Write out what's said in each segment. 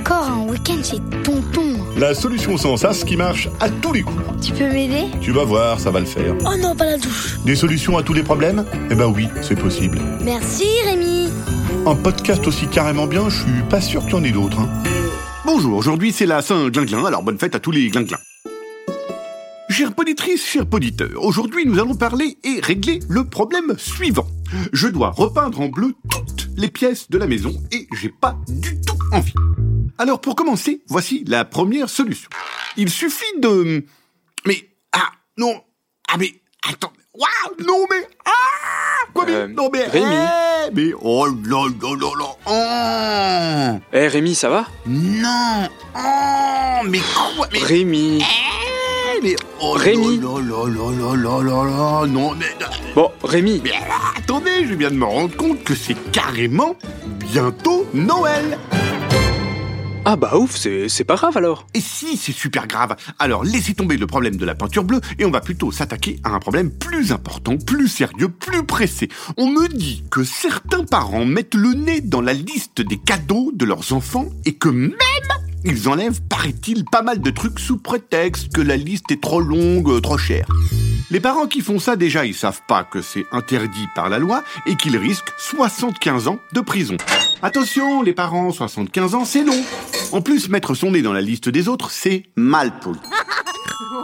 Encore un week-end chez Tonton. La solution sans sas qui marche à tous les coups. Tu peux m'aider? Tu vas voir, ça va le faire. Oh non, pas la douche. Des solutions à tous les problèmes? Eh ben oui, c'est possible. Merci Rémi. Un podcast aussi carrément bien, je suis pas sûr qu'il y en ait d'autres. hein. Bonjour, aujourd'hui c'est la Saint-Glinglin, alors bonne fête à tous les glinglins. Chère poditrice, chers poditeurs, aujourd'hui nous allons parler et régler le problème suivant. Je dois repeindre en bleu toutes les pièces de la maison et j'ai pas du tout envie. Alors pour commencer, voici la première solution. Il suffit de... Mais... Ah, non... Ah mais... Attends... Waouh Non mais... Ah Quoi mais... Euh, non mais... Rémi. eh, mais... Oh là là là là oh Eh Rémi, ça va? Non Oh Mais quoi Mais... Rémi Eh, mais... Oh Rémi. là Non mais... Bon, Rémi, Mais attendez, je viens de me rendre compte que c'est carrément bientôt Noël ah bah ouf, c'est pas grave alors Et si, c'est super grave. Alors laissez tomber le problème de la peinture bleue et on va plutôt s'attaquer à un problème plus important, plus sérieux, plus pressé. On me dit que certains parents mettent le nez dans la liste des cadeaux de leurs enfants et que même ils enlèvent, paraît-il, pas mal de trucs sous prétexte que la liste est trop longue, euh, trop chère. Les parents qui font ça, déjà, ils savent pas que c'est interdit par la loi et qu'ils risquent 75 ans de prison. Attention, les parents, 75 ans, c'est long. En plus, mettre son nez dans la liste des autres, c'est mal poli.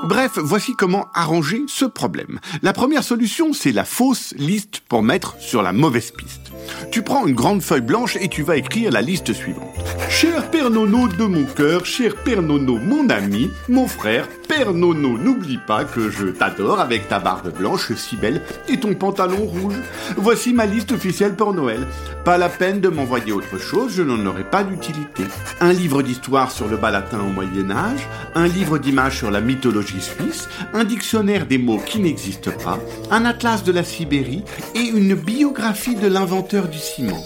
Bref, voici comment arranger ce problème. La première solution, c'est la fausse liste pour mettre sur la mauvaise piste. Tu prends une grande feuille blanche et tu vas écrire la liste suivante. Cher Père Nono de mon cœur, cher Père Nono, mon ami, mon frère, Père Nono, n'oublie pas que je t'adore avec ta barbe blanche si belle et ton pantalon rouge. Voici ma liste officielle pour Noël. Pas la peine de m'envoyer autre chose, je n'en aurai pas d'utilité. Un livre d'histoire sur le bas latin au Moyen Âge, un livre d'images sur la mythologie suisse, un dictionnaire des mots qui n'existent pas, un atlas de la Sibérie et une biographie de l'inventeur du ciment.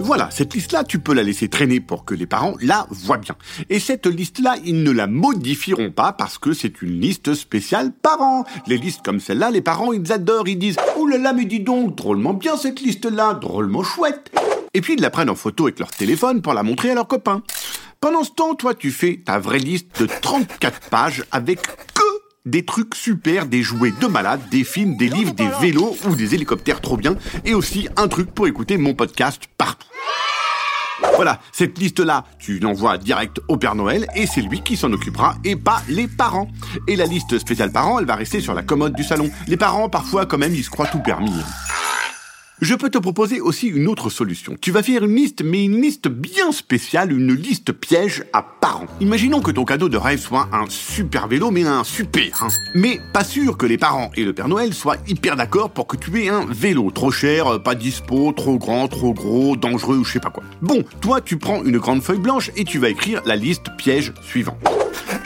Voilà, cette liste-là, tu peux la laisser traîner pour que les parents la voient bien. Et cette liste-là, ils ne la modifieront pas parce que c'est une liste spéciale parents. Les listes comme celle-là, les parents, ils adorent, ils disent « Oh là là, mais dis donc, drôlement bien cette liste-là, drôlement chouette !» Et puis ils la prennent en photo avec leur téléphone pour la montrer à leurs copains. Pendant ce temps, toi, tu fais ta vraie liste de 34 pages avec que des trucs super, des jouets de malades, des films, des livres, des vélos ou des hélicoptères trop bien, et aussi un truc pour écouter mon podcast partout. Voilà, cette liste-là, tu l'envoies direct au Père Noël et c'est lui qui s'en occupera et pas les parents. Et la liste spéciale parents, elle va rester sur la commode du salon. Les parents, parfois, quand même, ils se croient tout permis. Je peux te proposer aussi une autre solution. Tu vas faire une liste, mais une liste bien spéciale, une liste piège à parents. Imaginons que ton cadeau de rêve soit un super vélo, mais un super. Hein. Mais pas sûr que les parents et le Père Noël soient hyper d'accord pour que tu aies un vélo trop cher, euh, pas dispo, trop grand, trop gros, dangereux ou je sais pas quoi. Bon, toi tu prends une grande feuille blanche et tu vas écrire la liste piège suivante.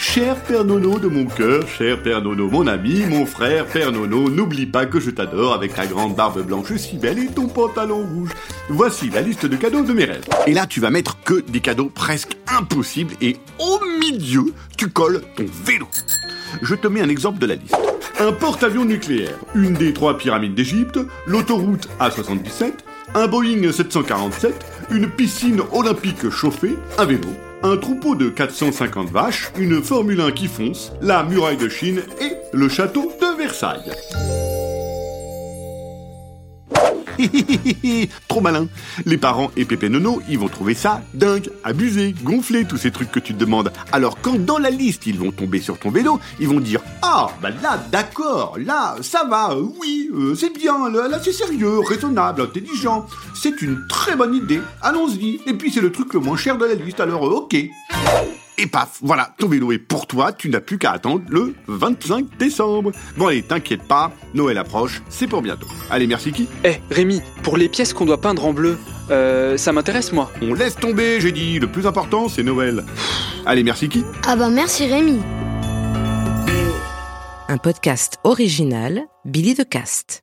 Cher Père Nono de mon cœur, cher Père Nono, mon ami, mon frère, Père Nono, n'oublie pas que je t'adore avec ta grande barbe blanche si belle et ton pantalon rouge. Voici la liste de cadeaux de mes rêves. Et là, tu vas mettre que des cadeaux presque impossibles et au milieu, tu colles ton vélo. Je te mets un exemple de la liste. Un porte-avions nucléaire, une des trois pyramides d'Égypte, l'autoroute A77, un Boeing 747, une piscine olympique chauffée, un vélo, un troupeau de 450 vaches, une Formule 1 qui fonce, la muraille de Chine et le château de Versailles. Trop malin. Les parents et Pépé Nono, ils vont trouver ça dingue, abusé, gonflé, tous ces trucs que tu te demandes. Alors quand dans la liste, ils vont tomber sur ton vélo, ils vont dire Ah, bah là, d'accord, là, ça va, oui, euh, c'est bien, là, là, c'est sérieux, raisonnable, intelligent. C'est une très bonne idée, allons-y. Et puis c'est le truc le moins cher de la liste, alors euh, ok. Et paf, voilà, ton vélo est pour toi, tu n'as plus qu'à attendre le 25 décembre. Bon allez, t'inquiète pas, Noël approche, c'est pour bientôt. Allez, merci qui Eh Rémi, pour les pièces qu'on doit peindre en bleu, euh, ça m'intéresse moi On laisse tomber, j'ai dit, le plus important c'est Noël. Allez, merci qui Ah bah merci Rémi. Un podcast original, Billy de Cast.